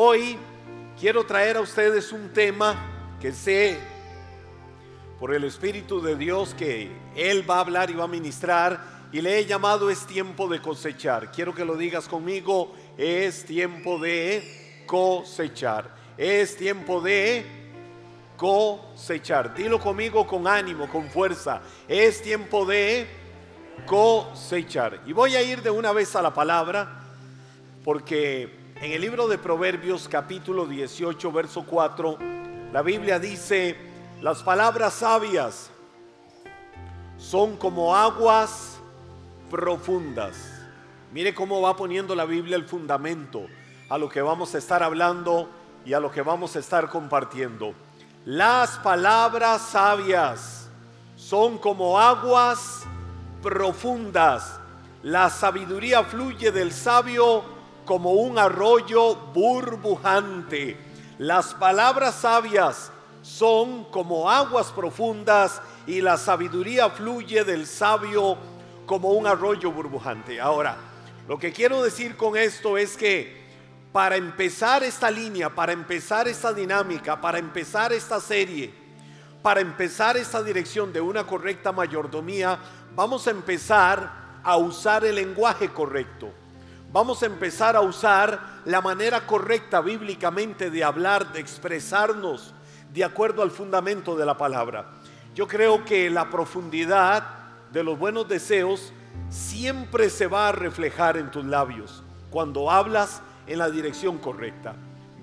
Hoy quiero traer a ustedes un tema que sé por el Espíritu de Dios que Él va a hablar y va a ministrar y le he llamado es tiempo de cosechar. Quiero que lo digas conmigo, es tiempo de cosechar. Es tiempo de cosechar. Dilo conmigo con ánimo, con fuerza. Es tiempo de cosechar. Y voy a ir de una vez a la palabra porque en el libro de Proverbios capítulo 18, verso 4, la Biblia dice, las palabras sabias son como aguas profundas. Mire cómo va poniendo la Biblia el fundamento a lo que vamos a estar hablando y a lo que vamos a estar compartiendo. Las palabras sabias son como aguas profundas. La sabiduría fluye del sabio como un arroyo burbujante. Las palabras sabias son como aguas profundas y la sabiduría fluye del sabio como un arroyo burbujante. Ahora, lo que quiero decir con esto es que para empezar esta línea, para empezar esta dinámica, para empezar esta serie, para empezar esta dirección de una correcta mayordomía, vamos a empezar a usar el lenguaje correcto vamos a empezar a usar la manera correcta bíblicamente de hablar, de expresarnos de acuerdo al fundamento de la palabra. Yo creo que la profundidad de los buenos deseos siempre se va a reflejar en tus labios cuando hablas en la dirección correcta.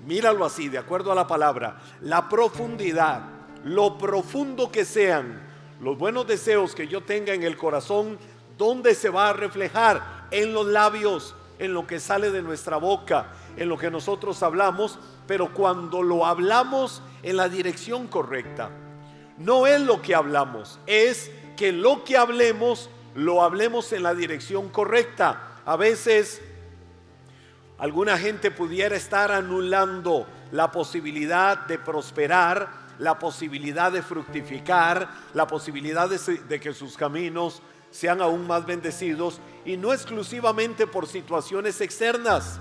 Míralo así, de acuerdo a la palabra, la profundidad, lo profundo que sean los buenos deseos que yo tenga en el corazón, ¿dónde se va a reflejar? En los labios en lo que sale de nuestra boca, en lo que nosotros hablamos, pero cuando lo hablamos en la dirección correcta. No es lo que hablamos, es que lo que hablemos lo hablemos en la dirección correcta. A veces alguna gente pudiera estar anulando la posibilidad de prosperar, la posibilidad de fructificar, la posibilidad de, de que sus caminos sean aún más bendecidos y no exclusivamente por situaciones externas.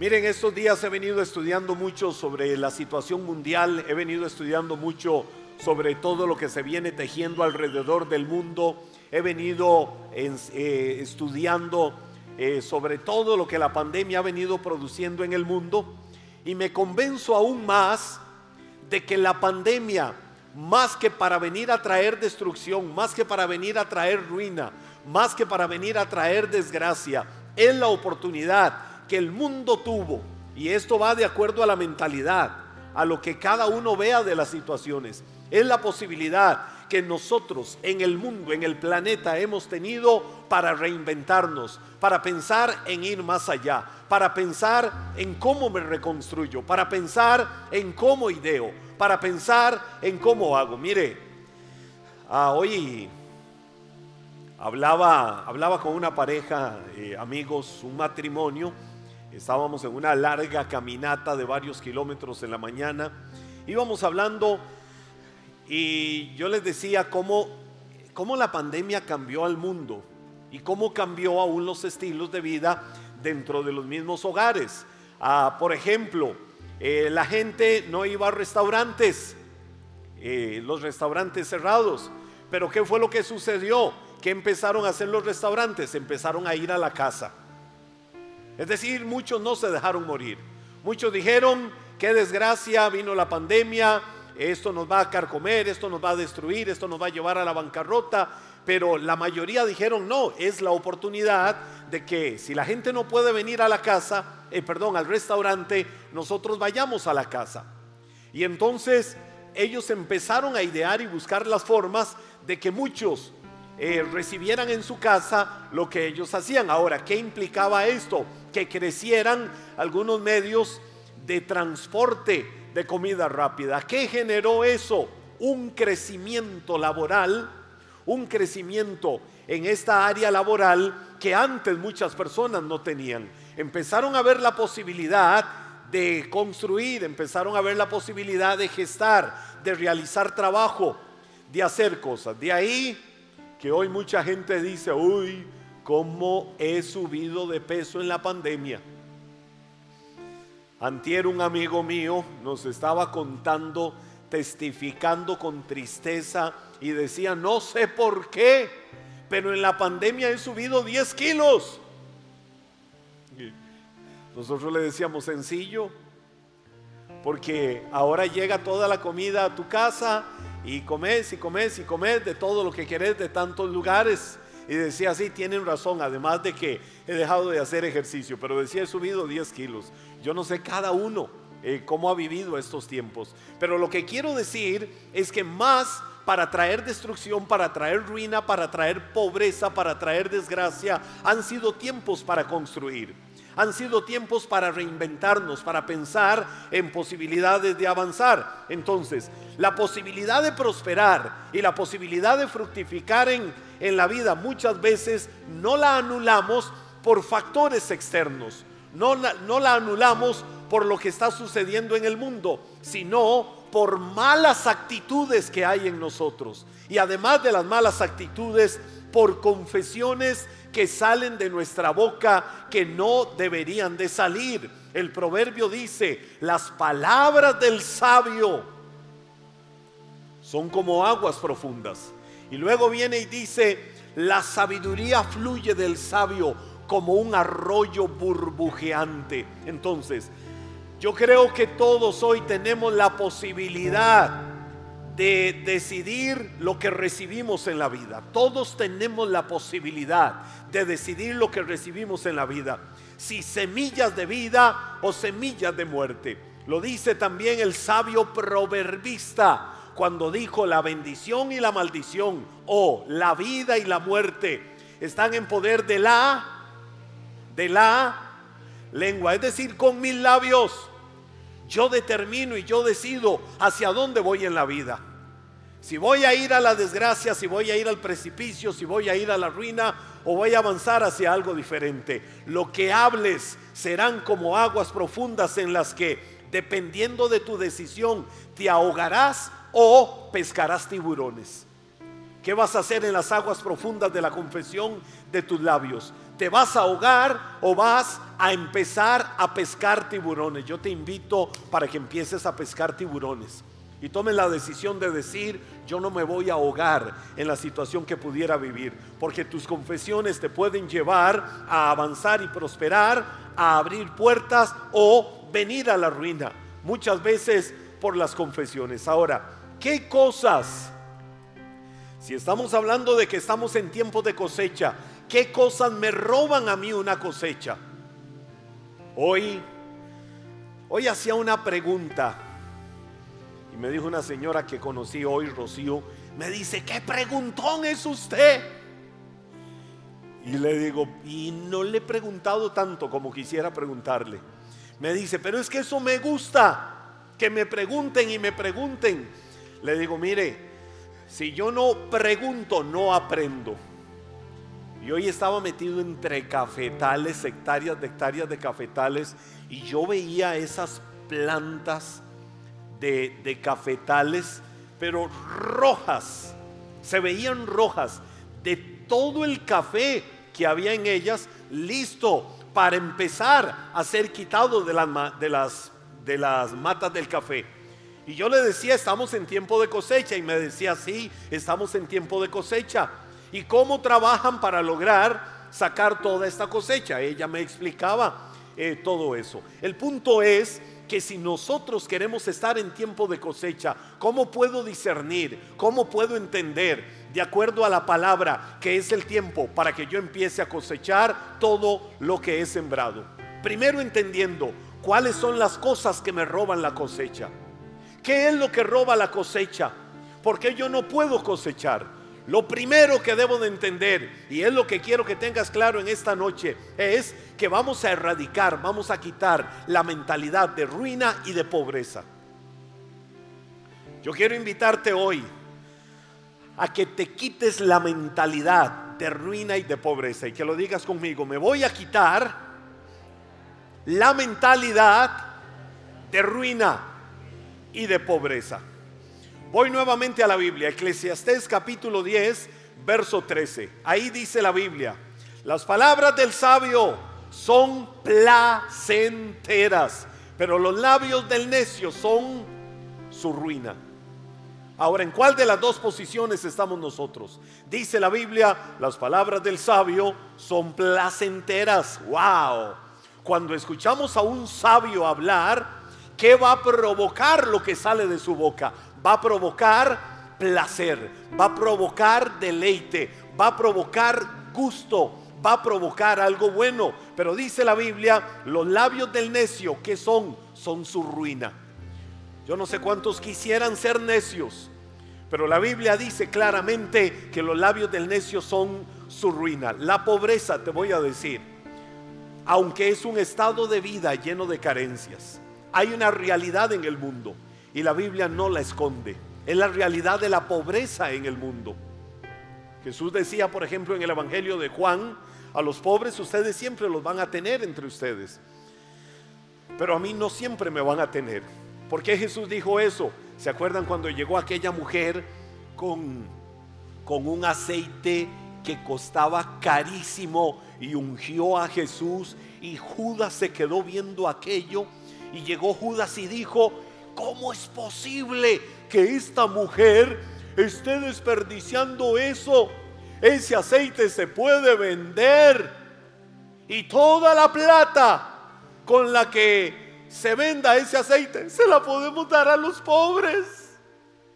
Miren, estos días he venido estudiando mucho sobre la situación mundial, he venido estudiando mucho sobre todo lo que se viene tejiendo alrededor del mundo, he venido eh, estudiando eh, sobre todo lo que la pandemia ha venido produciendo en el mundo y me convenzo aún más de que la pandemia más que para venir a traer destrucción, más que para venir a traer ruina, más que para venir a traer desgracia, es la oportunidad que el mundo tuvo. Y esto va de acuerdo a la mentalidad, a lo que cada uno vea de las situaciones. Es la posibilidad que nosotros en el mundo, en el planeta, hemos tenido para reinventarnos, para pensar en ir más allá, para pensar en cómo me reconstruyo, para pensar en cómo ideo, para pensar en cómo hago. Mire, ah, hoy hablaba, hablaba con una pareja, eh, amigos, un matrimonio. Estábamos en una larga caminata de varios kilómetros en la mañana. Íbamos hablando y yo les decía cómo, cómo la pandemia cambió al mundo y cómo cambió aún los estilos de vida dentro de los mismos hogares. Ah, por ejemplo, eh, la gente no iba a restaurantes, eh, los restaurantes cerrados. Pero ¿qué fue lo que sucedió? ¿Qué empezaron a hacer los restaurantes? Empezaron a ir a la casa. Es decir, muchos no se dejaron morir. Muchos dijeron, qué desgracia, vino la pandemia, esto nos va a carcomer, esto nos va a destruir, esto nos va a llevar a la bancarrota. Pero la mayoría dijeron, no, es la oportunidad de que si la gente no puede venir a la casa, eh, perdón, al restaurante, nosotros vayamos a la casa. Y entonces ellos empezaron a idear y buscar las formas de que muchos eh, recibieran en su casa lo que ellos hacían. Ahora, ¿qué implicaba esto? Que crecieran algunos medios de transporte de comida rápida. ¿Qué generó eso? Un crecimiento laboral, un crecimiento en esta área laboral que antes muchas personas no tenían. Empezaron a ver la posibilidad de construir, empezaron a ver la posibilidad de gestar, de realizar trabajo, de hacer cosas. De ahí que hoy mucha gente dice, uy, cómo he subido de peso en la pandemia. Antier un amigo mío nos estaba contando, testificando con tristeza y decía, no sé por qué, pero en la pandemia he subido 10 kilos. Nosotros le decíamos sencillo, porque ahora llega toda la comida a tu casa y comes y comes y comes de todo lo que querés de tantos lugares. Y decía, sí, tienen razón, además de que he dejado de hacer ejercicio, pero decía, he subido 10 kilos. Yo no sé cada uno eh, cómo ha vivido estos tiempos, pero lo que quiero decir es que más para traer destrucción, para traer ruina, para traer pobreza, para traer desgracia, han sido tiempos para construir. Han sido tiempos para reinventarnos, para pensar en posibilidades de avanzar. Entonces, la posibilidad de prosperar y la posibilidad de fructificar en, en la vida muchas veces no la anulamos por factores externos. No, la anulamos por lo que está sucediendo en el mundo, sino por malas actitudes que hay en nosotros. Y además de las malas actitudes, por confesiones que salen de nuestra boca que no deberían de salir. El proverbio dice, las palabras del sabio son como aguas profundas. Y luego viene y dice, la sabiduría fluye del sabio como un arroyo burbujeante. Entonces, yo creo que todos hoy tenemos la posibilidad de decidir lo que recibimos en la vida. Todos tenemos la posibilidad de decidir lo que recibimos en la vida. Si semillas de vida o semillas de muerte. Lo dice también el sabio proverbista cuando dijo la bendición y la maldición o la vida y la muerte están en poder de la de la lengua, es decir, con mis labios. Yo determino y yo decido hacia dónde voy en la vida. Si voy a ir a la desgracia, si voy a ir al precipicio, si voy a ir a la ruina o voy a avanzar hacia algo diferente. Lo que hables serán como aguas profundas en las que, dependiendo de tu decisión, te ahogarás o pescarás tiburones. ¿Qué vas a hacer en las aguas profundas de la confesión de tus labios? ¿Te vas a ahogar o vas a empezar a pescar tiburones? Yo te invito para que empieces a pescar tiburones y tomen la decisión de decir, yo no me voy a ahogar en la situación que pudiera vivir, porque tus confesiones te pueden llevar a avanzar y prosperar, a abrir puertas o venir a la ruina, muchas veces por las confesiones. Ahora, ¿qué cosas? Si estamos hablando de que estamos en tiempo de cosecha, ¿qué cosas me roban a mí una cosecha? Hoy, hoy hacía una pregunta y me dijo una señora que conocí hoy, Rocío, me dice, ¿qué preguntón es usted? Y le digo, y no le he preguntado tanto como quisiera preguntarle. Me dice, pero es que eso me gusta, que me pregunten y me pregunten. Le digo, mire, si yo no pregunto, no aprendo. Y hoy estaba metido entre cafetales, hectáreas de hectáreas de cafetales, y yo veía esas plantas de, cafetales, pero rojas, se veían rojas, de todo el café que había en ellas, listo para empezar a ser quitado de las, de las, de las matas del café. Y yo le decía, estamos en tiempo de cosecha. Y me decía, sí, estamos en tiempo de cosecha. ¿Y cómo trabajan para lograr sacar toda esta cosecha? Ella me explicaba eh, todo eso. El punto es que si nosotros queremos estar en tiempo de cosecha, ¿cómo puedo discernir? ¿Cómo puedo entender de acuerdo a la palabra que es el tiempo para que yo empiece a cosechar todo lo que he sembrado? Primero entendiendo cuáles son las cosas que me roban la cosecha. ¿Qué es lo que roba la cosecha? Porque yo no puedo cosechar. Lo primero que debo de entender, y es lo que quiero que tengas claro en esta noche, es que vamos a erradicar, vamos a quitar la mentalidad de ruina y de pobreza. Yo quiero invitarte hoy a que te quites la mentalidad de ruina y de pobreza y que lo digas conmigo, me voy a quitar la mentalidad de ruina y de pobreza. Voy nuevamente a la Biblia, Eclesiastés capítulo 10, verso 13. Ahí dice la Biblia, las palabras del sabio son placenteras, pero los labios del necio son su ruina. Ahora, ¿en cuál de las dos posiciones estamos nosotros? Dice la Biblia, las palabras del sabio son placenteras. ¡Wow! Cuando escuchamos a un sabio hablar, ¿qué va a provocar lo que sale de su boca? Va a provocar placer, va a provocar deleite, va a provocar gusto, va a provocar algo bueno. Pero dice la Biblia, los labios del necio, ¿qué son? Son su ruina. Yo no sé cuántos quisieran ser necios, pero la Biblia dice claramente que los labios del necio son su ruina. La pobreza, te voy a decir, aunque es un estado de vida lleno de carencias, hay una realidad en el mundo y la Biblia no la esconde. Es la realidad de la pobreza en el mundo. Jesús decía, por ejemplo, en el Evangelio de Juan, a los pobres ustedes siempre los van a tener entre ustedes, pero a mí no siempre me van a tener. ¿Por qué Jesús dijo eso? ¿Se acuerdan cuando llegó aquella mujer con, con un aceite que costaba carísimo y ungió a Jesús y Judas se quedó viendo aquello y llegó Judas y dijo, ¿cómo es posible que esta mujer esté desperdiciando eso? Ese aceite se puede vender y toda la plata con la que se venda ese aceite, se la podemos dar a los pobres.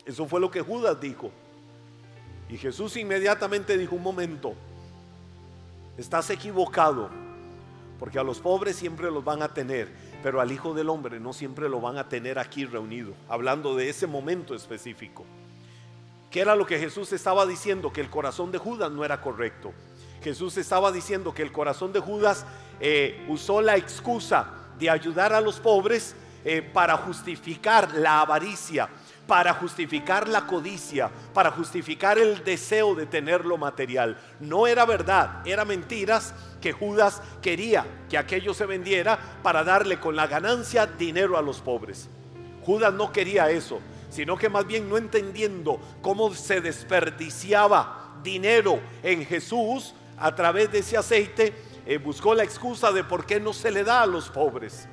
Eso fue lo que Judas dijo. Y Jesús inmediatamente dijo, un momento, estás equivocado, porque a los pobres siempre los van a tener, pero al Hijo del Hombre no siempre lo van a tener aquí reunido, hablando de ese momento específico. ¿Qué era lo que Jesús estaba diciendo? Que el corazón de Judas no era correcto. Jesús estaba diciendo que el corazón de Judas eh, usó la excusa de ayudar a los pobres eh, para justificar la avaricia, para justificar la codicia, para justificar el deseo de tener lo material. No era verdad, era mentiras que Judas quería que aquello se vendiera para darle con la ganancia dinero a los pobres. Judas no quería eso, sino que más bien no entendiendo cómo se desperdiciaba dinero en Jesús a través de ese aceite, eh, buscó la excusa de por qué no se le da a los pobres.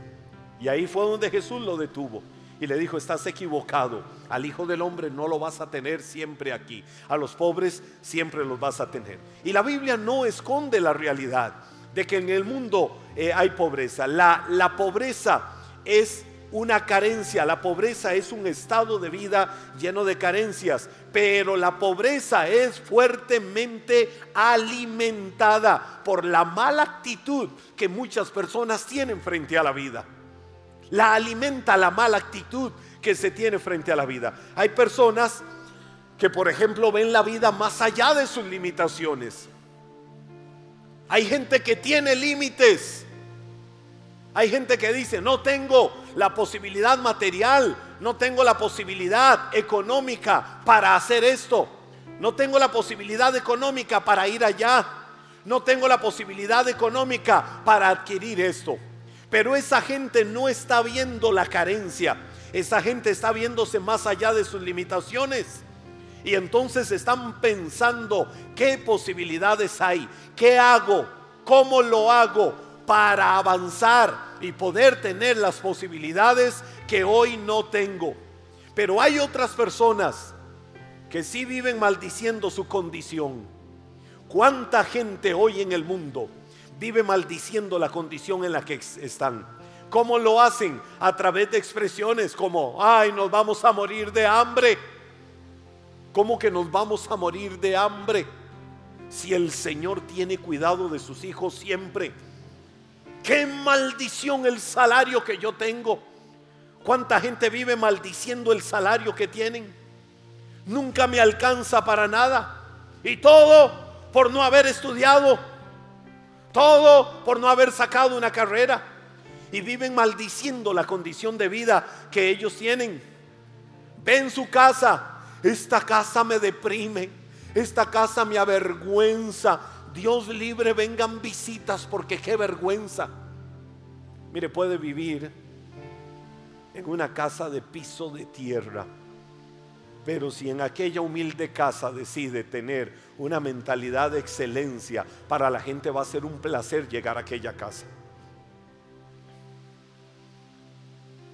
Y ahí fue donde Jesús lo detuvo. Y le dijo, estás equivocado. Al Hijo del Hombre no lo vas a tener siempre aquí. A los pobres siempre los vas a tener. Y la Biblia no esconde la realidad de que en el mundo eh, hay pobreza. La, la pobreza es una carencia. La pobreza es un estado de vida lleno de carencias, pero la pobreza es fuertemente alimentada por la mala actitud que muchas personas tienen frente a la vida. La alimenta la mala actitud que se tiene frente a la vida. Hay personas que, por ejemplo, ven la vida más allá de sus limitaciones. Hay gente que tiene límites hay gente que dice, no tengo la posibilidad material, no tengo la posibilidad económica para hacer esto, no tengo la posibilidad económica para ir allá, no tengo la posibilidad económica para adquirir esto. Pero esa gente no está viendo la carencia, esa gente está viéndose más allá de sus limitaciones. Y entonces están pensando qué posibilidades hay, qué hago, cómo lo hago, para avanzar y poder tener las posibilidades que hoy no tengo. Pero hay otras personas que sí viven maldiciendo su condición. ¿Cuánta gente hoy en el mundo vive maldiciendo la condición en la que están? ¿Cómo lo hacen? A través de expresiones como, ay, nos vamos a morir de hambre. ¿Cómo que nos vamos a morir de hambre? Si el Señor tiene cuidado de sus hijos siempre Qué maldición el salario que yo tengo. ¿Cuánta gente vive maldiciendo el salario que tienen? Nunca me alcanza para nada. Y todo por no haber estudiado. Todo por no haber sacado una carrera. Y viven maldiciendo la condición de vida que ellos tienen. Ven su casa. Esta casa me deprime. Esta casa me avergüenza. Dios libre, vengan visitas porque qué vergüenza. Mire, puede vivir en una casa de piso de tierra, pero si en aquella humilde casa decide tener una mentalidad de excelencia, para la gente va a ser un placer llegar a aquella casa.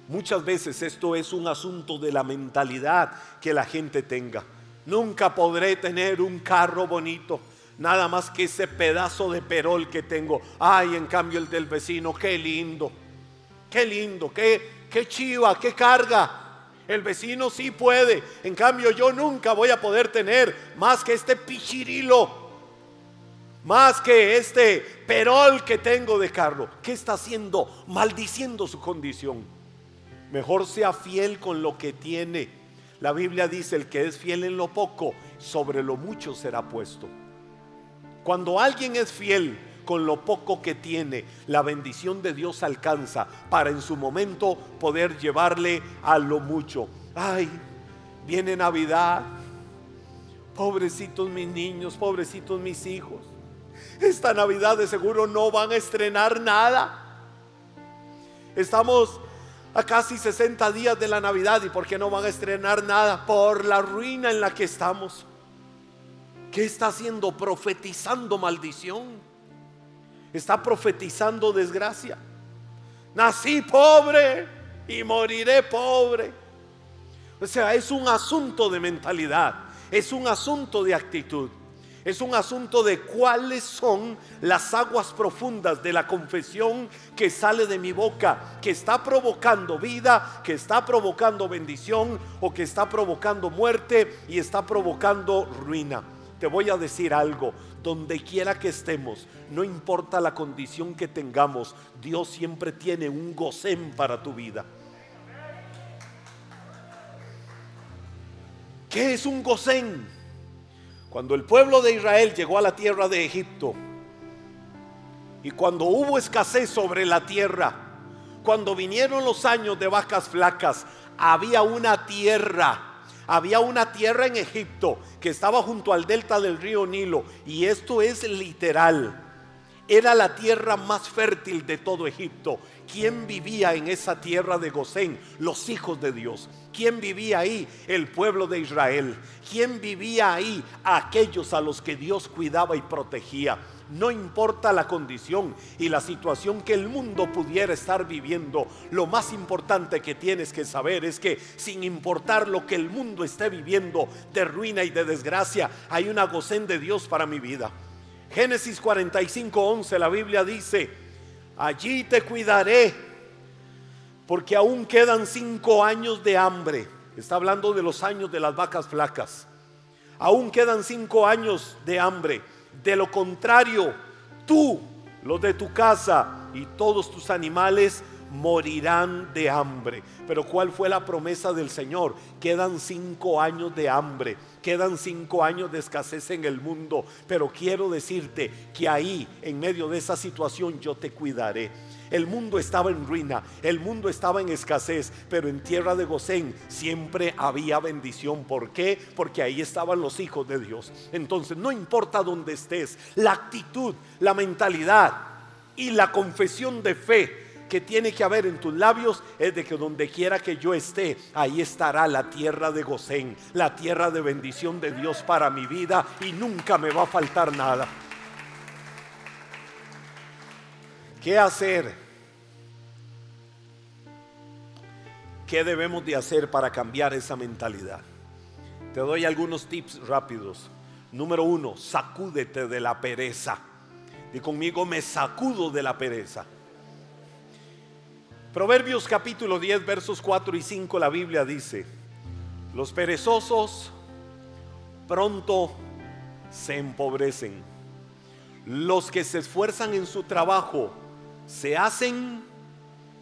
Muchas veces esto es un asunto de la mentalidad que la gente tenga. Nunca podré tener un carro bonito, nada más que ese pedazo de perol que tengo. Ay, en cambio el del vecino, qué lindo, qué lindo, qué, qué chiva, qué carga. El vecino sí puede, en cambio yo nunca voy a poder tener más que este pichirilo, más que este perol que tengo de carro. ¿Qué está haciendo? Maldiciendo su condición. Mejor sea fiel con lo que tiene. La Biblia dice, el que es fiel en lo poco, sobre lo mucho será puesto. Cuando alguien es fiel con lo poco que tiene, la bendición de Dios alcanza para en su momento poder llevarle a lo mucho. Ay, viene Navidad. Pobrecitos mis niños, pobrecitos mis hijos. Esta Navidad de seguro no van a estrenar nada. Estamos a casi 60 días de la Navidad y por qué no van a estrenar nada por la ruina en la que estamos. ¿Qué está haciendo? Profetizando maldición. Está profetizando desgracia. Nací pobre y moriré pobre. O sea, es un asunto de mentalidad, es un asunto de actitud. Es un asunto de cuáles son las aguas profundas de la confesión que sale de mi boca, que está provocando vida, que está provocando bendición o que está provocando muerte y está provocando ruina. Te voy a decir algo, donde quiera que estemos, no importa la condición que tengamos, Dios siempre tiene un gocén para tu vida. ¿Qué es un gocén? Cuando el pueblo de Israel llegó a la tierra de Egipto y cuando hubo escasez sobre la tierra, cuando vinieron los años de vacas flacas, había una tierra, había una tierra en Egipto que estaba junto al delta del río Nilo y esto es literal. Era la tierra más fértil de todo Egipto. ¿Quién vivía en esa tierra de Gosén? Los hijos de Dios. ¿Quién vivía ahí? El pueblo de Israel. ¿Quién vivía ahí? Aquellos a los que Dios cuidaba y protegía. No importa la condición y la situación que el mundo pudiera estar viviendo, lo más importante que tienes que saber es que sin importar lo que el mundo esté viviendo de ruina y de desgracia, hay una gocén de Dios para mi vida. Génesis 45, 11, la Biblia dice, allí te cuidaré, porque aún quedan cinco años de hambre. Está hablando de los años de las vacas flacas. Aún quedan cinco años de hambre. De lo contrario, tú, los de tu casa y todos tus animales morirán de hambre. Pero ¿cuál fue la promesa del Señor? Quedan cinco años de hambre, quedan cinco años de escasez en el mundo, pero quiero decirte que ahí, en medio de esa situación, yo te cuidaré. El mundo estaba en ruina, el mundo estaba en escasez, pero en tierra de Gosén siempre había bendición. ¿Por qué? Porque ahí estaban los hijos de Dios. Entonces, no importa dónde estés, la actitud, la mentalidad y la confesión de fe que tiene que haber en tus labios es de que donde quiera que yo esté, ahí estará la tierra de Gosén, la tierra de bendición de Dios para mi vida y nunca me va a faltar nada. ¿Qué hacer? ¿Qué debemos de hacer para cambiar esa mentalidad? Te doy algunos tips rápidos. Número uno, sacúdete de la pereza. Y conmigo me sacudo de la pereza. Proverbios capítulo 10 versos 4 y 5 la Biblia dice, los perezosos pronto se empobrecen. Los que se esfuerzan en su trabajo se hacen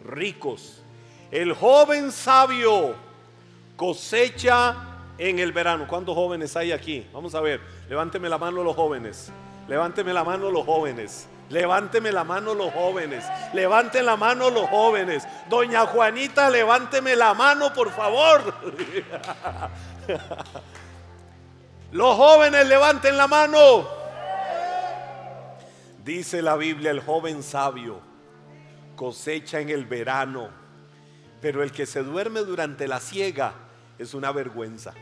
ricos. El joven sabio cosecha en el verano. ¿Cuántos jóvenes hay aquí? Vamos a ver. Levánteme la mano los jóvenes. Levánteme la mano los jóvenes. Levánteme la mano los jóvenes. Levanten la mano los jóvenes. Doña Juanita, levánteme la mano, por favor. Los jóvenes, levanten la mano. Dice la Biblia, el joven sabio cosecha en el verano, pero el que se duerme durante la siega es una vergüenza.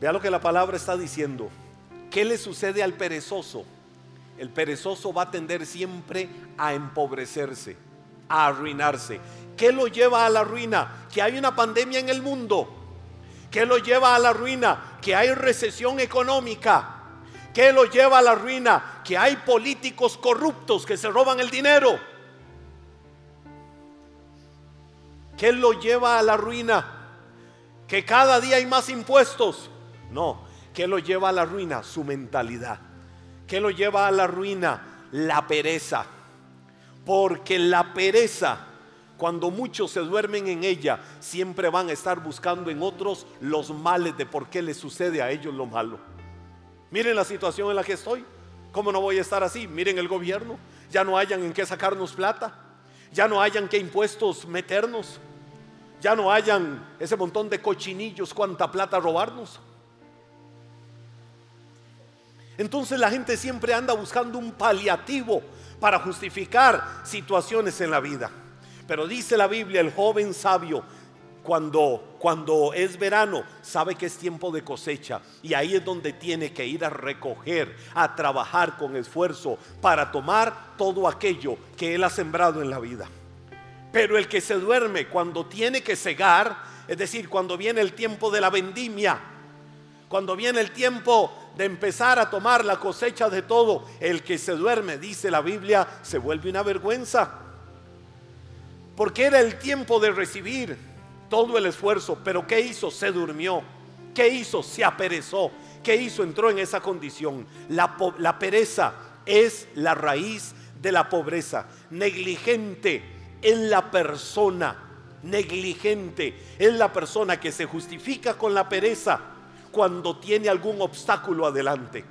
Vea lo que la palabra está diciendo. ¿Qué le sucede al perezoso? El perezoso va a tender siempre a empobrecerse. a arruinarse. ¿Qué lo lleva a la ruina? Que hay una pandemia en el mundo. ¿Qué lo lleva a la ruina? Que hay recesión económica. ¿Qué lo lleva a la ruina? Que hay políticos corruptos que se roban el dinero. ¿Qué lo lleva a la ruina? Que cada día hay más impuestos. No, ¿qué lo lleva a la ruina? Su mentalidad. ¿Qué lo lleva a la ruina? La pereza. Porque la pereza cuando muchos se duermen en ella, siempre van a estar buscando en otros los males de por qué les sucede a ellos lo malo. Miren la situación en la que estoy. ¿Cómo no voy a estar así? Miren el gobierno. Ya no hayan en qué sacarnos plata. Ya no hayan qué impuestos meternos. Ya no hayan ese montón de cochinillos, cuánta plata robarnos. Entonces la gente siempre anda buscando un paliativo para justificar situaciones en la vida. Pero dice la Biblia, el joven sabio, cuando, cuando es verano, sabe que es tiempo de cosecha. Y ahí es donde tiene que ir a recoger, a trabajar con esfuerzo para tomar todo aquello que él ha sembrado en la vida. Pero el que se duerme cuando tiene que cegar, es decir, cuando viene el tiempo de la vendimia, cuando viene el tiempo de empezar a tomar la cosecha de todo, el que se duerme, dice la Biblia, se vuelve una vergüenza porque era el tiempo de recibir todo el esfuerzo, pero ¿qué hizo? Se durmió. ¿Qué hizo? Se aperezó. ¿Qué hizo? Entró en esa condición. La, la pereza es la raíz de la pobreza. Negligente en la persona. Negligente es la persona que se justifica con la pereza cuando tiene algún obstáculo adelante.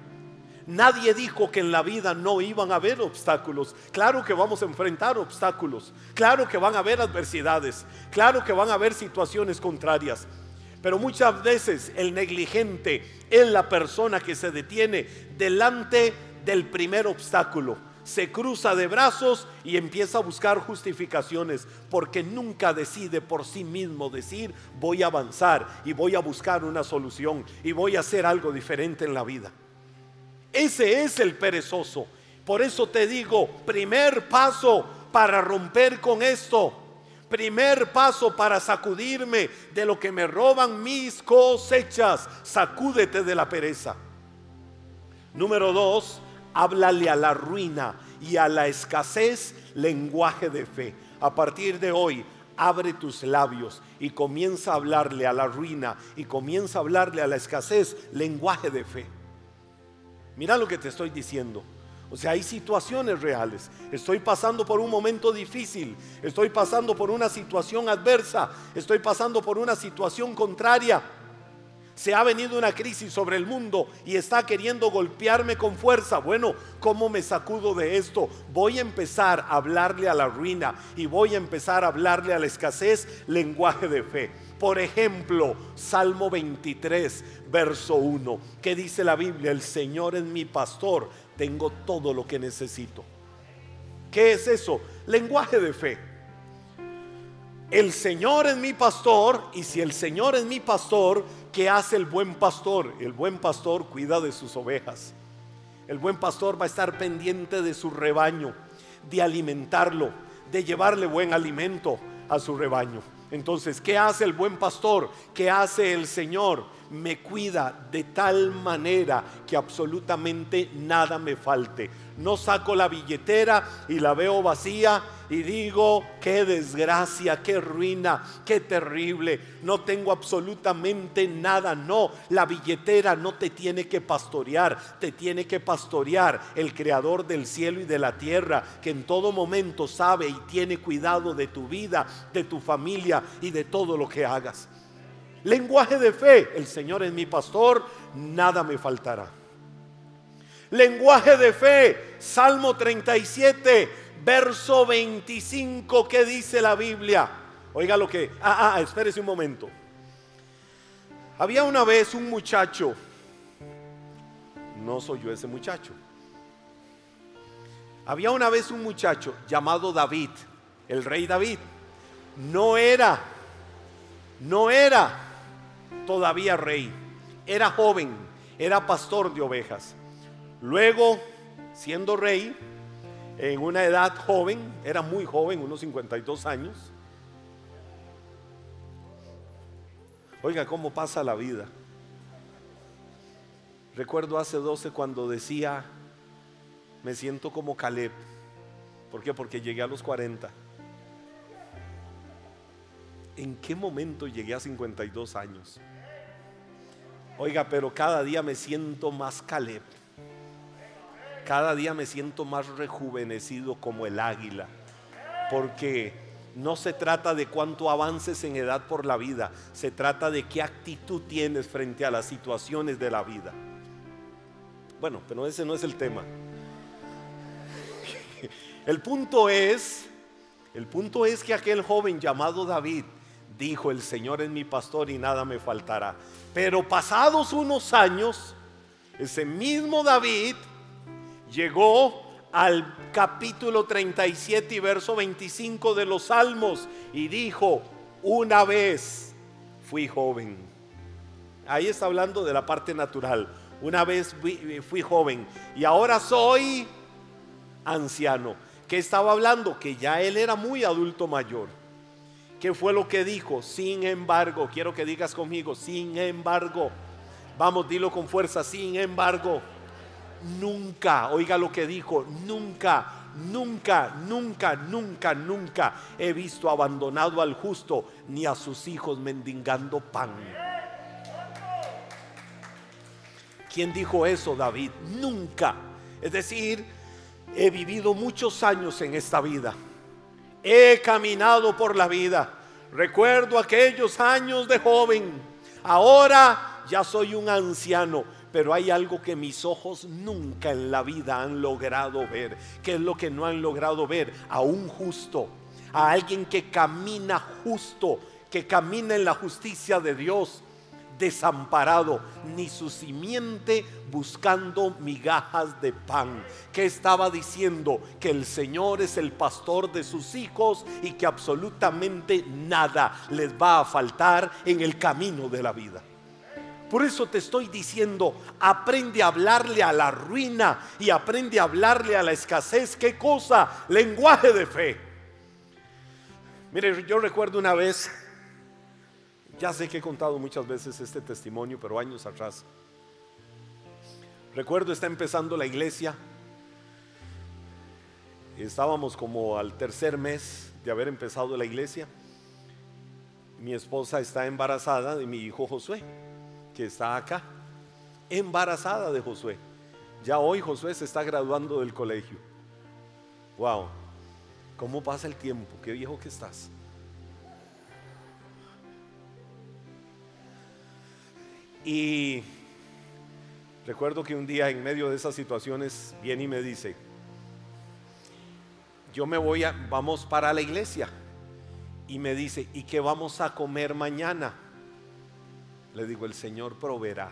Nadie dijo que en la vida no iban a haber obstáculos. Claro que vamos a enfrentar obstáculos. Claro que van a haber adversidades. Claro que van a haber situaciones contrarias. Pero muchas veces el negligente es la persona que se detiene delante del primer obstáculo. Se cruza de brazos y empieza a buscar justificaciones porque nunca decide por sí mismo decir voy a avanzar y voy a buscar una solución y voy a hacer algo diferente en la vida. Ese es el perezoso. Por eso te digo, primer paso para romper con esto. Primer paso para sacudirme de lo que me roban mis cosechas. Sacúdete de la pereza. Número dos, háblale a la ruina y a la escasez lenguaje de fe. A partir de hoy, abre tus labios y comienza a hablarle a la ruina y comienza a hablarle a la escasez lenguaje de fe. Mira lo que te estoy diciendo. O sea, hay situaciones reales. Estoy pasando por un momento difícil. Estoy pasando por una situación adversa. Estoy pasando por una situación contraria. Se ha venido una crisis sobre el mundo y está queriendo golpearme con fuerza. Bueno, ¿cómo me sacudo de esto? Voy a empezar a hablarle a la ruina y voy a empezar a hablarle a la escasez lenguaje de fe. Por ejemplo, Salmo 23, verso 1, que dice la Biblia, el Señor es mi pastor, tengo todo lo que necesito. ¿Qué es eso? Lenguaje de fe. El Señor es mi pastor y si el Señor es mi pastor, ¿qué hace el buen pastor? El buen pastor cuida de sus ovejas. El buen pastor va a estar pendiente de su rebaño, de alimentarlo, de llevarle buen alimento a su rebaño. Entonces, ¿qué hace el buen pastor? ¿Qué hace el Señor? Me cuida de tal manera que absolutamente nada me falte. No saco la billetera y la veo vacía y digo, qué desgracia, qué ruina, qué terrible, no tengo absolutamente nada. No, la billetera no te tiene que pastorear, te tiene que pastorear el creador del cielo y de la tierra, que en todo momento sabe y tiene cuidado de tu vida, de tu familia y de todo lo que hagas. Lenguaje de fe, el Señor es mi pastor, nada me faltará. Lenguaje de fe, Salmo 37 verso 25, ¿qué dice la Biblia? Oiga lo que... Ah, ah, ah, espérese un momento. Había una vez un muchacho, no soy yo ese muchacho. Había una vez un muchacho llamado David, el rey David. No era, no era todavía rey, era joven, era pastor de ovejas. Luego, siendo rey, en una edad joven, era muy joven, unos 52 años. Oiga, ¿cómo pasa la vida? Recuerdo hace 12 cuando decía, me siento como Caleb. ¿Por qué? Porque llegué a los 40. ¿En qué momento llegué a 52 años? Oiga, pero cada día me siento más Caleb. Cada día me siento más rejuvenecido como el águila. Porque no se trata de cuánto avances en edad por la vida, se trata de qué actitud tienes frente a las situaciones de la vida. Bueno, pero ese no es el tema. El punto es, el punto es que aquel joven llamado David dijo, el Señor es mi pastor y nada me faltará. Pero pasados unos años, ese mismo David llegó al capítulo 37 y verso 25 de los Salmos y dijo, una vez fui joven. Ahí está hablando de la parte natural. Una vez fui, joven y ahora soy anciano. ¿Qué estaba hablando? Que ya él era muy adulto mayor. ¿Qué fue lo que dijo? Sin embargo, quiero que digas conmigo, sin embargo. Vamos, dilo con fuerza, sin embargo. Nunca, oiga lo que dijo, nunca, nunca, nunca, nunca, nunca he visto abandonado al justo ni a sus hijos mendigando pan. ¿Quién dijo eso, David? Nunca. Es decir, he vivido muchos años en esta vida. He caminado por la vida. Recuerdo aquellos años de joven. Ahora ya soy un anciano, pero hay algo que mis ojos nunca en la vida han logrado ver. ¿Qué es lo que no han logrado ver? A un justo, a alguien que camina justo, que camina en la justicia de Dios, desamparado, ni su simiente buscando migajas de pan. Que estaba diciendo que el Señor es el pastor de sus hijos y que absolutamente nada les va a faltar en el camino de la vida. Por eso te estoy diciendo, aprende a hablarle a la ruina y aprende a hablarle a la escasez. ¿Qué cosa? Lenguaje de fe. Mire, yo recuerdo una vez ya sé que he contado muchas veces este testimonio, pero años atrás. Recuerdo, está empezando la iglesia. Estábamos como al tercer mes de haber empezado la iglesia. Mi esposa está embarazada de mi hijo Josué, que está acá. Embarazada de Josué. Ya hoy Josué se está graduando del colegio. Wow, ¿cómo pasa el tiempo? Qué viejo que estás. Y recuerdo que un día en medio de esas situaciones viene y me dice, yo me voy a, vamos para la iglesia. Y me dice, ¿y qué vamos a comer mañana? Le digo, el Señor proveerá.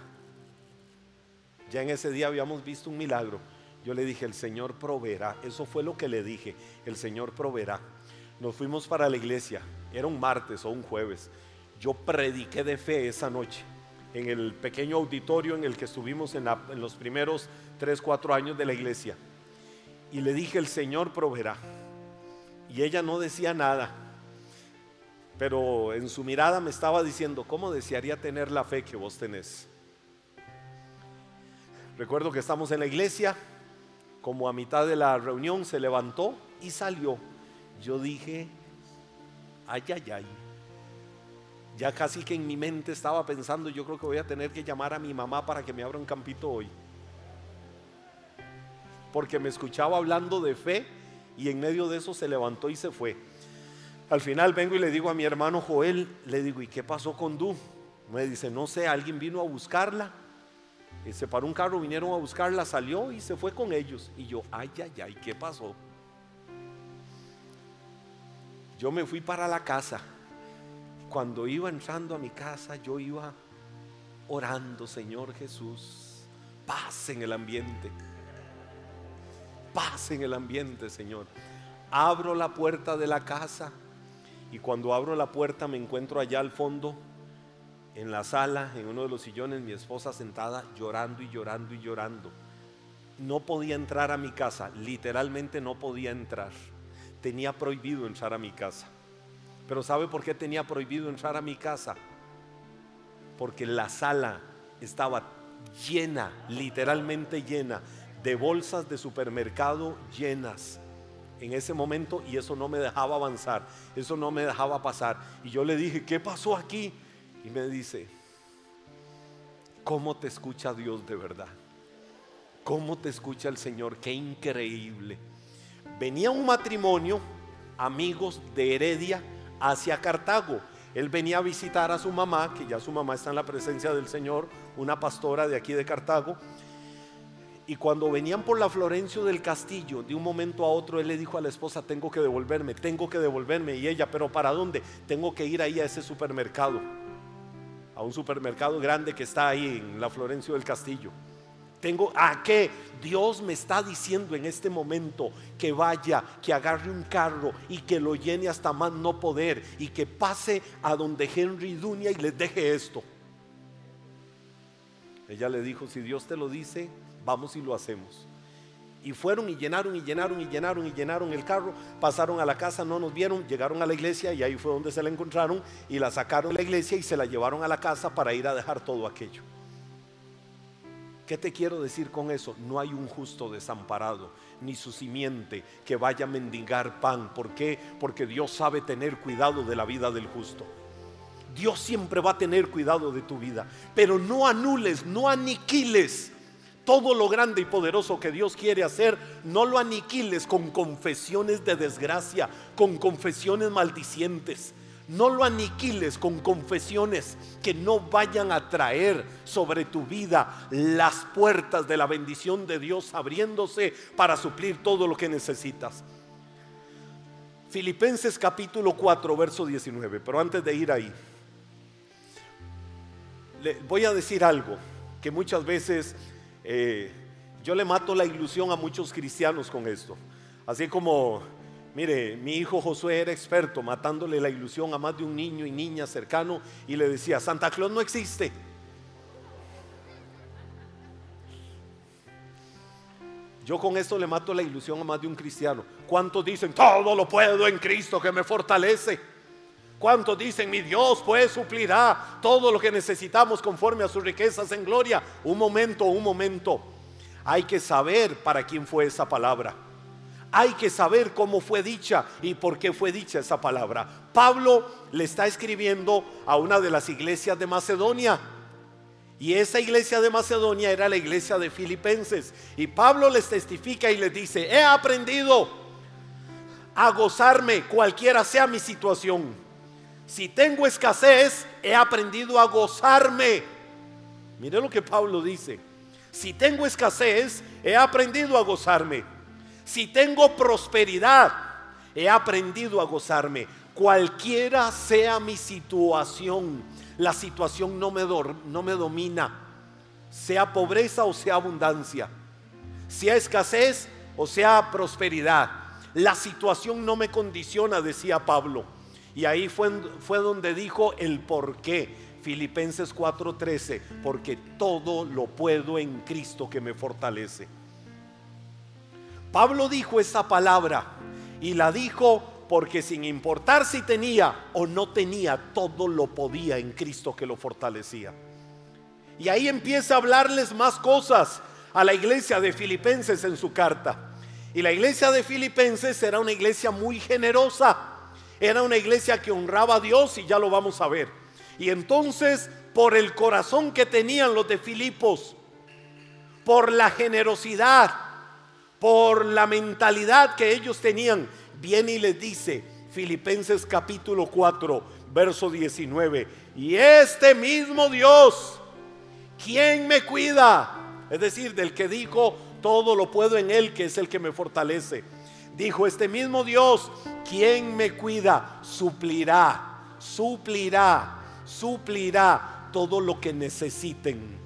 Ya en ese día habíamos visto un milagro. Yo le dije, el Señor proveerá. Eso fue lo que le dije, el Señor proveerá. Nos fuimos para la iglesia. Era un martes o un jueves. Yo prediqué de fe esa noche en el pequeño auditorio en el que estuvimos en, los primeros 3, 4 años de la iglesia. Y le dije, el Señor proveerá. Y ella no decía nada, pero en su mirada me estaba diciendo, ¿cómo desearía tener la fe que vos tenés? Recuerdo que estamos en la iglesia, como a mitad de la reunión se levantó y salió. Yo dije, ay, ay, ay. Ya casi que en mi mente estaba pensando, yo creo que voy a tener que llamar a mi mamá para que me abra un campito hoy. Porque me escuchaba hablando de fe y en medio de eso se levantó y se fue. Al final vengo y le digo a mi hermano Joel, le digo, ¿y qué pasó con Du? Me dice, no sé, alguien vino a buscarla. Y se paró un carro, vinieron a buscarla, salió y se fue con ellos. Y yo, ay, ay, ay, ¿qué pasó? Yo me fui para la casa cuando iba entrando a mi casa, yo iba orando, Señor Jesús, paz en el ambiente. Paz en el ambiente, Señor. Abro la puerta de la casa y cuando abro la puerta me encuentro allá al fondo, en la sala, en uno de los sillones, mi esposa sentada llorando y llorando y llorando. no podía entrar a mi casa, literalmente no podía entrar. Tenía prohibido entrar a mi casa. Pero ¿sabe por qué tenía prohibido entrar a mi casa? Porque la sala estaba llena, literalmente llena, de bolsas de supermercado llenas en ese momento y eso no me dejaba avanzar, eso no me dejaba pasar. Y yo le dije, ¿qué pasó aquí? Y me dice, ¿cómo te escucha Dios de verdad? ¿Cómo te escucha el Señor? Qué increíble. Venía un matrimonio, amigos de Heredia, hacia Cartago. Él venía a visitar a su mamá, que ya su mamá está en la presencia del Señor, una pastora de aquí de Cartago. Y cuando venían por la Florencio del Castillo, de un momento a otro, él le dijo a la esposa, tengo que devolverme, tengo que devolverme. Y ella, pero ¿para dónde? Tengo que ir ahí a ese supermercado, a un supermercado grande que está ahí en la Florencio del Castillo. Tengo a qué Dios me está diciendo en este momento que vaya, que agarre un carro y que lo llene hasta más no poder y que pase a donde Henry Dunia y les deje esto. Ella le dijo, si Dios te lo dice, vamos y lo hacemos. Y fueron y llenaron y llenaron y llenaron y llenaron el carro, pasaron a la casa, no nos vieron, llegaron a la iglesia y ahí fue donde se la encontraron y la sacaron de la iglesia y se la llevaron a la casa para ir a dejar todo aquello. ¿Qué te quiero decir con eso? No hay un justo desamparado, ni su simiente que vaya a mendigar pan. ¿Por qué? Porque Dios sabe tener cuidado de la vida del justo. Dios siempre va a tener cuidado de tu vida. Pero no anules, no aniquiles todo lo grande y poderoso que Dios quiere hacer. No lo aniquiles con confesiones de desgracia, con confesiones maldicientes no lo aniquiles con confesiones que no vayan a traer sobre tu vida las puertas de la bendición de Dios abriéndose para suplir todo lo que necesitas. Filipenses capítulo 4, verso 19. Pero antes de ir ahí, le voy a decir algo que muchas veces eh, yo le mato la ilusión a muchos cristianos con esto. Así como Mire, mi hijo Josué era experto matándole la ilusión a más de un niño y niña cercano y le decía, Santa Claus no existe. Yo con esto le mato la ilusión a más de un cristiano. ¿Cuántos dicen, todo lo puedo en Cristo que me fortalece? ¿Cuántos dicen, mi Dios pues suplirá todo lo que necesitamos conforme a sus riquezas en gloria? Un momento, un momento. Hay que saber para quién fue esa palabra hay que saber cómo fue dicha y por qué fue dicha esa palabra. Pablo le está escribiendo a una de las iglesias de Macedonia. Y esa iglesia de Macedonia era la iglesia de Filipenses. Y Pablo les testifica y les dice, he aprendido a gozarme cualquiera sea mi situación. Si tengo escasez, he aprendido a gozarme. Mire lo que Pablo dice. Si tengo escasez, he aprendido a gozarme. Si tengo prosperidad, he aprendido a gozarme. Cualquiera sea mi situación, la situación no me, no me domina. Sea pobreza o sea abundancia. Sea escasez o sea prosperidad. La situación no me condiciona, decía Pablo. Y ahí fue, fue donde dijo el por qué. Filipenses 4:13, porque todo lo puedo en Cristo que me fortalece. Pablo dijo esa palabra y la dijo porque sin importar si tenía o no tenía, todo lo podía en Cristo que lo fortalecía. Y ahí empieza a hablarles más cosas a la iglesia de Filipenses en su carta. Y la iglesia de Filipenses era una iglesia muy generosa. Era una iglesia que honraba a Dios y ya lo vamos a ver. Y entonces, por el corazón que tenían los de Filipos, por la generosidad, por la mentalidad que ellos tenían, viene y les dice, Filipenses capítulo 4, verso 19, y este mismo Dios, ¿quién me cuida? Es decir, del que dijo, todo lo puedo en Él, que es el que me fortalece. Dijo, este mismo Dios, ¿quién me cuida? Suplirá, suplirá, suplirá todo lo que necesiten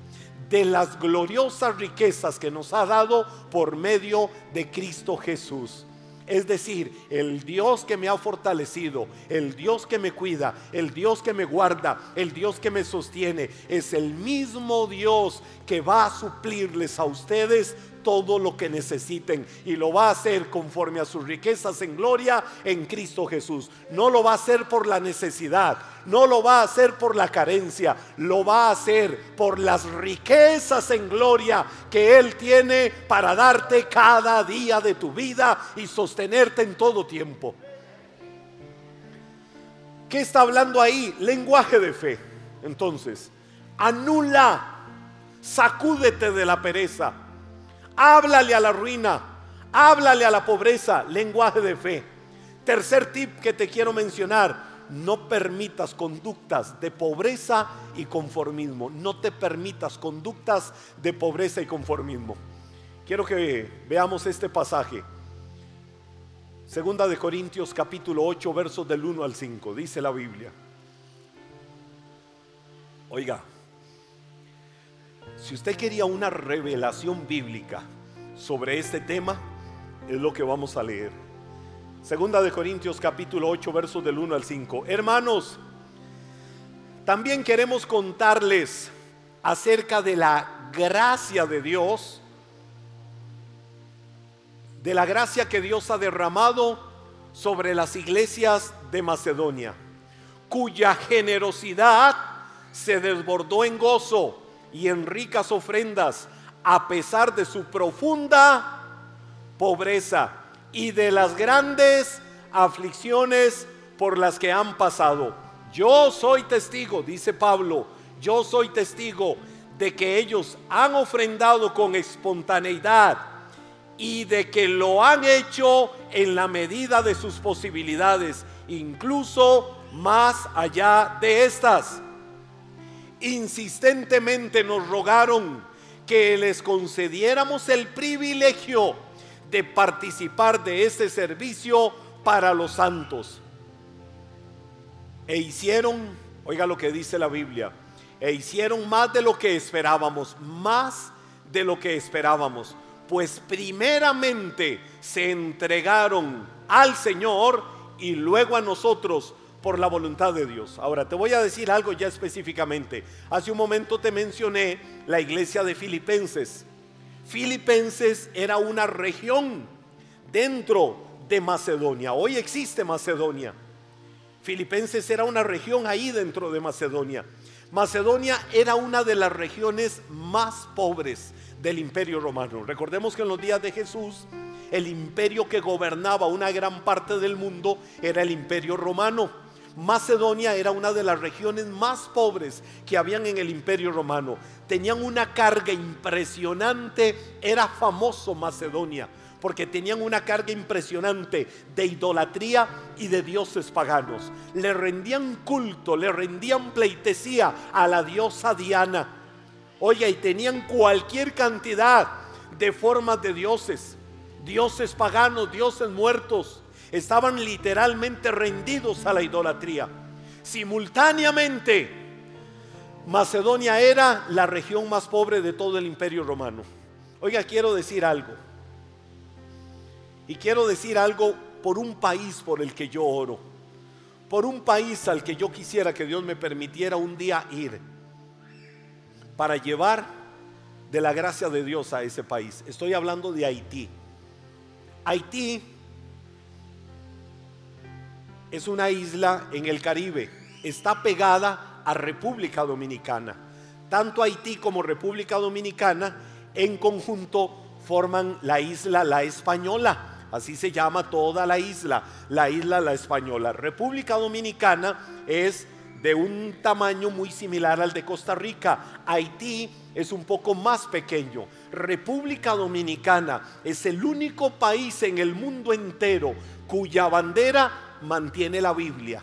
de las gloriosas riquezas que nos ha dado por medio de Cristo Jesús. Es decir, el Dios que me ha fortalecido, el Dios que me cuida, el Dios que me guarda, el Dios que me sostiene, es el mismo Dios que va a suplirles a ustedes todo lo que necesiten y lo va a hacer conforme a sus riquezas en gloria en Cristo Jesús. No lo va a hacer por la necesidad, no lo va a hacer por la carencia, lo va a hacer por las riquezas en gloria que Él tiene para darte cada día de tu vida y sostenerte en todo tiempo. ¿Qué está hablando ahí? Lenguaje de fe. Entonces, anula, sacúdete de la pereza, háblale a la ruina, háblale a la pobreza, lenguaje de fe. Tercer tip que te quiero mencionar, no permitas conductas de pobreza y conformismo. No te permitas conductas de pobreza y conformismo. Quiero que veamos este pasaje. Segunda de Corintios capítulo 8 versos del 1 al 5. Dice la Biblia. Oiga, si usted quería una revelación bíblica sobre este tema, es lo que vamos a leer. Segunda de Corintios capítulo 8 versos del 1 al 5. Hermanos, también queremos contarles acerca de la gracia de Dios, de la gracia que Dios ha derramado sobre las iglesias de Macedonia, cuya generosidad se desbordó en gozo y en ricas ofrendas a pesar de su profunda pobreza y de las grandes aflicciones por las que han pasado. Yo soy testigo, dice Pablo, yo soy testigo de que ellos han ofrendado con espontaneidad y de que lo han hecho en la medida de sus posibilidades, incluso más allá de estas insistentemente nos rogaron que les concediéramos el privilegio de participar de este servicio para los santos. E hicieron, oiga lo que dice la Biblia, e hicieron más de lo que esperábamos, más de lo que esperábamos, pues primeramente se entregaron al Señor y luego a nosotros por la voluntad de Dios. Ahora te voy a decir algo ya específicamente. Hace un momento te mencioné la iglesia de Filipenses. Filipenses era una región dentro de Macedonia. Hoy existe Macedonia. Filipenses era una región ahí dentro de Macedonia. Macedonia era una de las regiones más pobres del imperio romano. Recordemos que en los días de Jesús el imperio que gobernaba una gran parte del mundo era el imperio romano. Macedonia era una de las regiones más pobres que habían en el imperio romano. Tenían una carga impresionante, era famoso Macedonia, porque tenían una carga impresionante de idolatría y de dioses paganos. Le rendían culto, le rendían pleitesía a la diosa Diana. Oye, y tenían cualquier cantidad de formas de dioses, dioses paganos, dioses muertos estaban literalmente rendidos a la idolatría. Simultáneamente, Macedonia era la región más pobre de todo el imperio romano. Oiga, quiero decir algo. Y quiero decir algo por un país por el que yo oro. Por un país al que yo quisiera que Dios me permitiera un día ir. Para llevar de la gracia de Dios a ese país. Estoy hablando de Haití. Haití es una isla en el Caribe, está pegada a República Dominicana. Tanto Haití como República Dominicana en conjunto forman la isla La Española. Así se llama toda la isla, la isla La Española. República Dominicana es de un tamaño muy similar al de Costa Rica. Haití es un poco más pequeño. República Dominicana es el único país en el mundo entero cuya bandera mantiene la Biblia.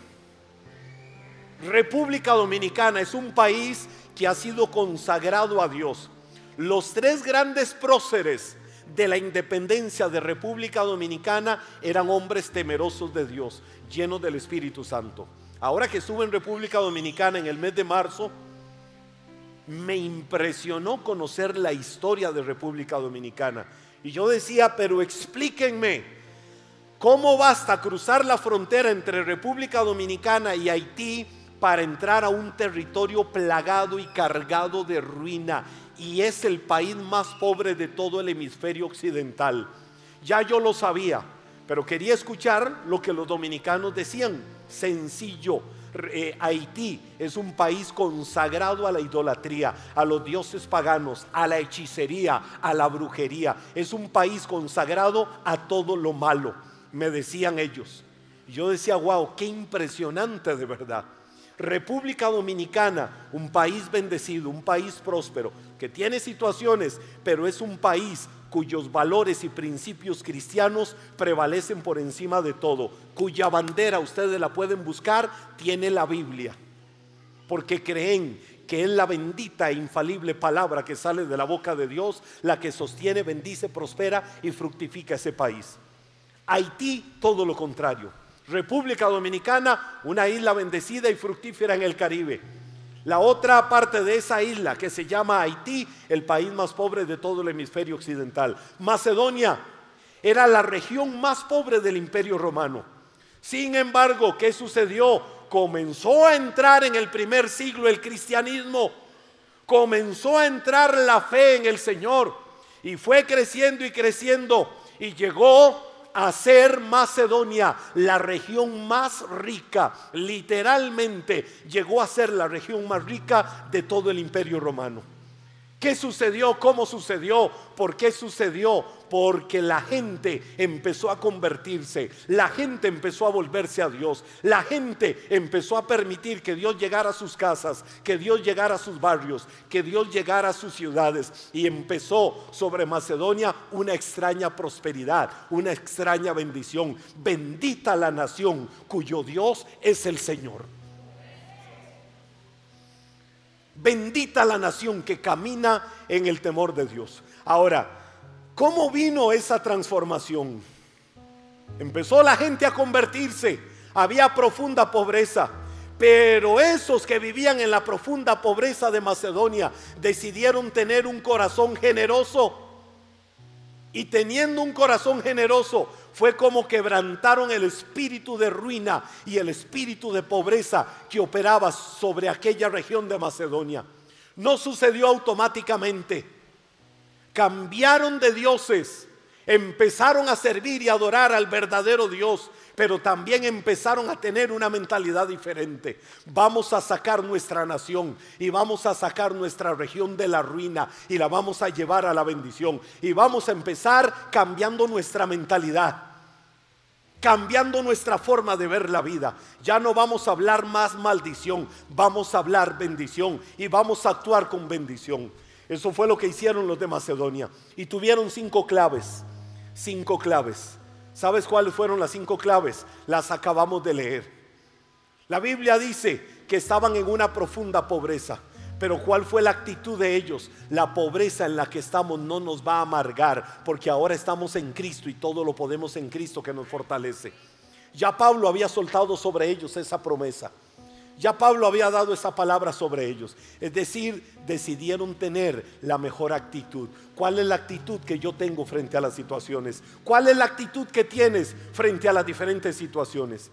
República Dominicana es un país que ha sido consagrado a Dios. Los tres grandes próceres de la independencia de República Dominicana eran hombres temerosos de Dios, llenos del Espíritu Santo. Ahora que estuve en República Dominicana en el mes de marzo, me impresionó conocer la historia de República Dominicana. Y yo decía, pero explíquenme, ¿Cómo basta cruzar la frontera entre República Dominicana y Haití para entrar a un territorio plagado y cargado de ruina y es el país más pobre de todo el hemisferio occidental. Ya yo lo sabía, pero quería escuchar lo que los dominicanos decían. Sencillo, eh, Haití es un país consagrado a la idolatría, a los dioses paganos, a la hechicería, a la brujería. Es un país consagrado a todo lo malo, me decían ellos. Yo decía, wow, qué impresionante de verdad. República Dominicana, un país bendecido, un país próspero, que tiene situaciones, pero es un país cuyos valores y principios cristianos prevalecen por encima de todo, cuya bandera ustedes la pueden buscar, tiene la Biblia, porque creen que es la bendita e infalible palabra que sale de la boca de Dios, la que sostiene, bendice, prospera y fructifica ese país. Haití, todo lo contrario. República Dominicana, una isla bendecida y fructífera en el Caribe. La otra parte de esa isla que se llama Haití, el país más pobre de todo el hemisferio occidental. Macedonia era la región más pobre del imperio romano. Sin embargo, ¿qué sucedió? Comenzó a entrar en el primer siglo el cristianismo, comenzó a entrar la fe en el Señor y fue creciendo y creciendo y llegó hacer Macedonia la región más rica, literalmente llegó a ser la región más rica de todo el imperio romano. ¿Qué sucedió? ¿Cómo sucedió? ¿Por qué sucedió? Porque la gente empezó a convertirse, la gente empezó a volverse a Dios, la gente empezó a permitir que Dios llegara a sus casas, que Dios llegara a sus barrios, que Dios llegara a sus ciudades y empezó sobre Macedonia una extraña prosperidad, una extraña bendición. Bendita la nación cuyo Dios es el Señor. Bendita la nación que camina en el temor de Dios. Ahora, ¿cómo vino esa transformación? Empezó la gente a convertirse, había profunda pobreza, pero esos que vivían en la profunda pobreza de Macedonia decidieron tener un corazón generoso. Y teniendo un corazón generoso, fue como quebrantaron el espíritu de ruina y el espíritu de pobreza que operaba sobre aquella región de Macedonia. No sucedió automáticamente. Cambiaron de dioses, empezaron a servir y adorar al verdadero Dios, pero también empezaron a tener una mentalidad diferente. Vamos a sacar nuestra nación y vamos a sacar nuestra región de la ruina y la vamos a llevar a la bendición. Y vamos a empezar cambiando nuestra mentalidad cambiando nuestra forma de ver la vida. Ya no vamos a hablar más maldición, vamos a hablar bendición y vamos a actuar con bendición. Eso fue lo que hicieron los de Macedonia. Y tuvieron cinco claves, cinco claves. ¿Sabes cuáles fueron las cinco claves? Las acabamos de leer. La Biblia dice que estaban en una profunda pobreza. Pero ¿cuál fue la actitud de ellos? La pobreza en la que estamos no nos va a amargar porque ahora estamos en Cristo y todo lo podemos en Cristo que nos fortalece. Ya Pablo había soltado sobre ellos esa promesa. Ya Pablo había dado esa palabra sobre ellos. Es decir, decidieron tener la mejor actitud. ¿Cuál es la actitud que yo tengo frente a las situaciones? ¿Cuál es la actitud que tienes frente a las diferentes situaciones?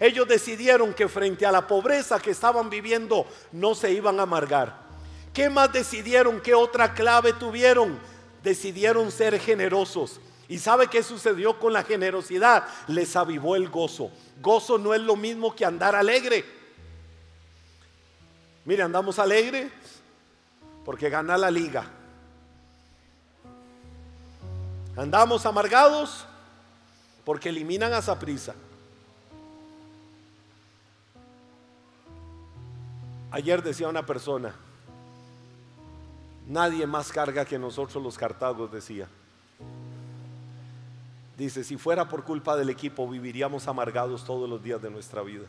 Ellos decidieron que frente a la pobreza que estaban viviendo no se iban a amargar. ¿Qué más decidieron? ¿Qué otra clave tuvieron? Decidieron ser generosos. ¿Y sabe qué sucedió con la generosidad? Les avivó el gozo. Gozo no es lo mismo que andar alegre. Mire, andamos alegres porque gana la liga. Andamos amargados porque eliminan a prisa. Ayer decía una persona, nadie más carga que nosotros los cartagos, decía. Dice, si fuera por culpa del equipo, viviríamos amargados todos los días de nuestra vida.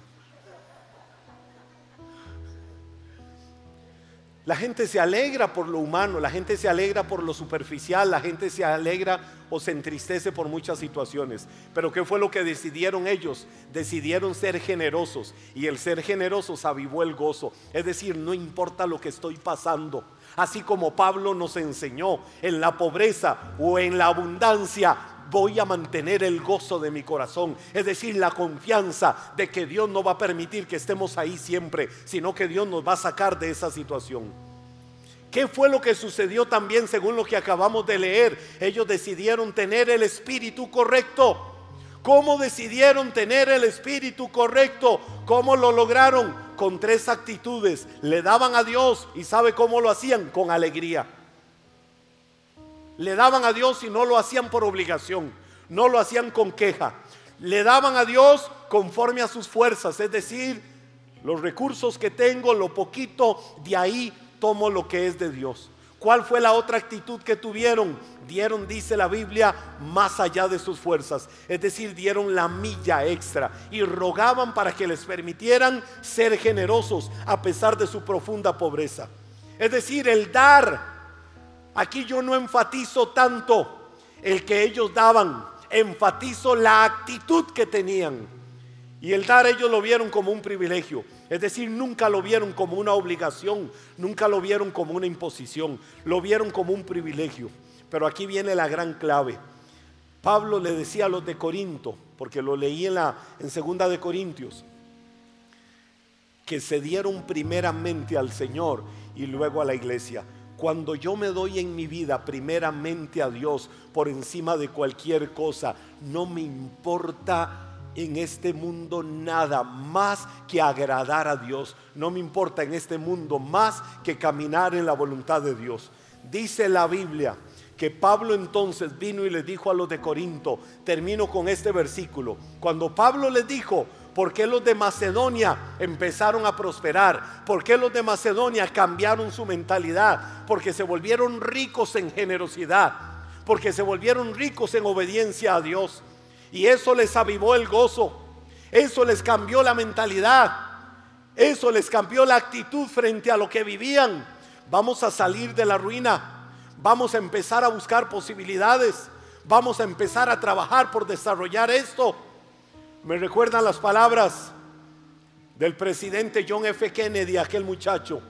La gente se alegra por lo humano, la gente se alegra por lo superficial, la gente se alegra o se entristece por muchas situaciones. Pero ¿qué fue lo que decidieron ellos? Decidieron ser generosos y el ser generosos avivó el gozo. Es decir, no importa lo que estoy pasando. Así como Pablo nos enseñó, en la pobreza o en la abundancia, voy a mantener el gozo de mi corazón. Es decir, la confianza de que Dios no va a permitir que estemos ahí siempre, sino que Dios nos va a sacar de esa situación. ¿Qué fue lo que sucedió también según lo que acabamos de leer? Ellos decidieron tener el espíritu correcto. ¿Cómo decidieron tener el espíritu correcto? ¿Cómo lo lograron? Con tres actitudes. Le daban a Dios y ¿sabe cómo lo hacían? Con alegría. Le daban a Dios y no lo hacían por obligación, no lo hacían con queja. Le daban a Dios conforme a sus fuerzas, es decir, los recursos que tengo, lo poquito, de ahí tomo lo que es de Dios. ¿Cuál fue la otra actitud que tuvieron? Dieron, dice la Biblia, más allá de sus fuerzas. Es decir, dieron la milla extra y rogaban para que les permitieran ser generosos a pesar de su profunda pobreza. Es decir, el dar. Aquí yo no enfatizo tanto el que ellos daban, enfatizo la actitud que tenían. Y el dar ellos lo vieron como un privilegio. Es decir, nunca lo vieron como una obligación, nunca lo vieron como una imposición, lo vieron como un privilegio. Pero aquí viene la gran clave. Pablo le decía a los de Corinto, porque lo leí en la en segunda de Corintios, que se dieron primeramente al Señor y luego a la iglesia. Cuando yo me doy en mi vida primeramente a Dios por encima de cualquier cosa, no me importa en este mundo nada más que agradar a Dios. No me importa en este mundo más que caminar en la voluntad de Dios. Dice la Biblia que Pablo entonces vino y le dijo a los de Corinto, termino con este versículo, cuando Pablo les dijo, ¿por qué los de Macedonia empezaron a prosperar? ¿Por qué los de Macedonia cambiaron su mentalidad? Porque se volvieron ricos en generosidad, porque se volvieron ricos en obediencia a Dios. Y eso les avivó el gozo. Eso les cambió la mentalidad. Eso les cambió la actitud frente a lo que vivían. Vamos a salir de la ruina. Vamos a empezar a buscar posibilidades. Vamos a empezar a trabajar por desarrollar esto. Me recuerdan las palabras del presidente John F. Kennedy, aquel muchacho.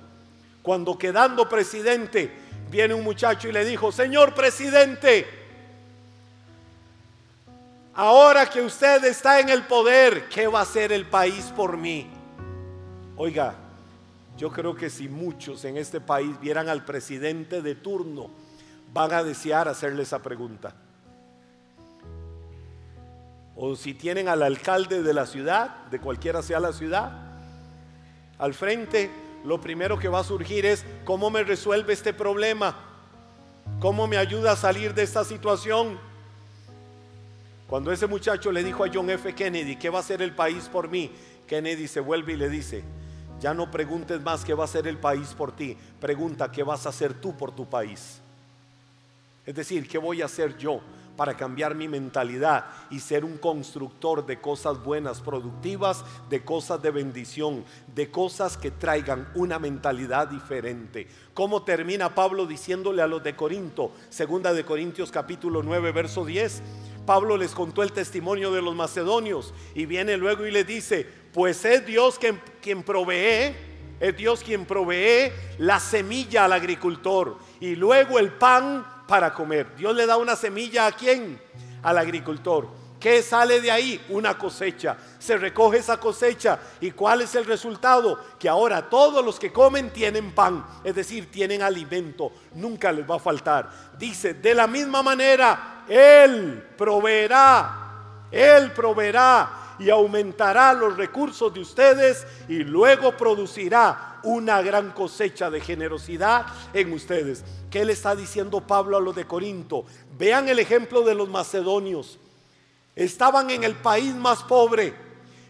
Cuando quedando presidente, viene un muchacho y le dijo, Señor presidente, Ahora que usted está en el poder, ¿qué va a hacer el país por mí? Oiga, yo creo que si muchos en este país vieran al presidente de turno, van a desear hacerle esa pregunta. O si tienen al alcalde de la ciudad, de cualquiera sea la ciudad, al frente, lo primero que va a surgir es, ¿cómo me resuelve este problema? ¿Cómo me ayuda a salir de esta situación? Cuando ese muchacho le dijo a John F. Kennedy, ¿qué va a hacer el país por mí? Kennedy se vuelve y le dice, ya no preguntes más qué va a hacer el país por ti, pregunta qué vas a hacer tú por tu país. Es decir, ¿qué voy a hacer yo para cambiar mi mentalidad y ser un constructor de cosas buenas, productivas, de cosas de bendición, de cosas que traigan una mentalidad diferente? ¿Cómo termina Pablo diciéndole a los de Corinto, segunda de Corintios capítulo 9, verso 10? Pablo les contó el testimonio de los macedonios y viene luego y le dice, pues es Dios quien, quien provee, es Dios quien provee la semilla al agricultor y luego el pan para comer. Dios le da una semilla a quién? Al agricultor. ¿Qué sale de ahí? Una cosecha. Se recoge esa cosecha. ¿Y cuál es el resultado? Que ahora todos los que comen tienen pan, es decir, tienen alimento. Nunca les va a faltar. Dice, de la misma manera, Él proveerá, Él proveerá y aumentará los recursos de ustedes y luego producirá una gran cosecha de generosidad en ustedes. ¿Qué le está diciendo Pablo a los de Corinto? Vean el ejemplo de los macedonios. Estaban en el país más pobre,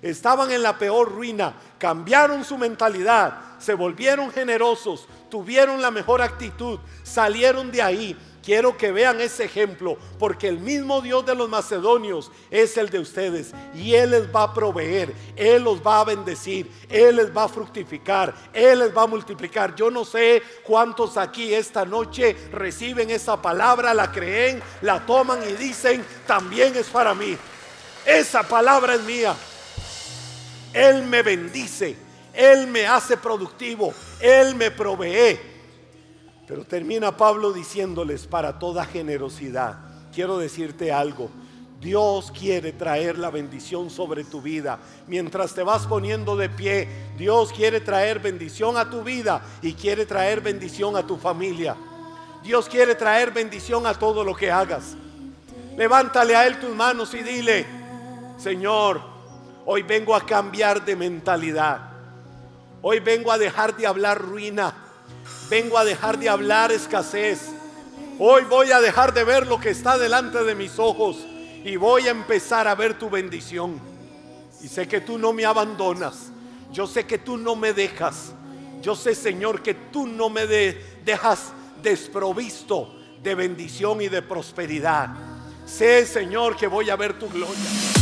estaban en la peor ruina, cambiaron su mentalidad, se volvieron generosos, tuvieron la mejor actitud, salieron de ahí Quiero que vean ese ejemplo, porque el mismo Dios de los macedonios es el de ustedes y Él les va a proveer, Él los va a bendecir, Él les va a fructificar, Él les va a multiplicar. Yo no sé cuántos aquí esta noche reciben esa palabra, la creen, la toman y dicen, también es para mí. Esa palabra es mía. Él me bendice, Él me hace productivo, Él me provee. Pero termina Pablo diciéndoles para toda generosidad. Quiero decirte algo. Dios quiere traer la bendición sobre tu vida. Mientras te vas poniendo de pie, Dios quiere traer bendición a tu vida y quiere traer bendición a tu familia. Dios quiere traer bendición a todo lo que hagas. Levántale a Él tus manos y dile, Señor, hoy vengo a cambiar de mentalidad. Hoy vengo a dejar de hablar ruina. Vengo a dejar de hablar escasez. Hoy voy a dejar de ver lo que está delante de mis ojos y voy a empezar a ver tu bendición. Y sé que tú no me abandonas. Yo sé que tú no me dejas. Yo sé, Señor, que tú no me dejas desprovisto de bendición y de prosperidad. Sé, Señor, que voy a ver tu gloria.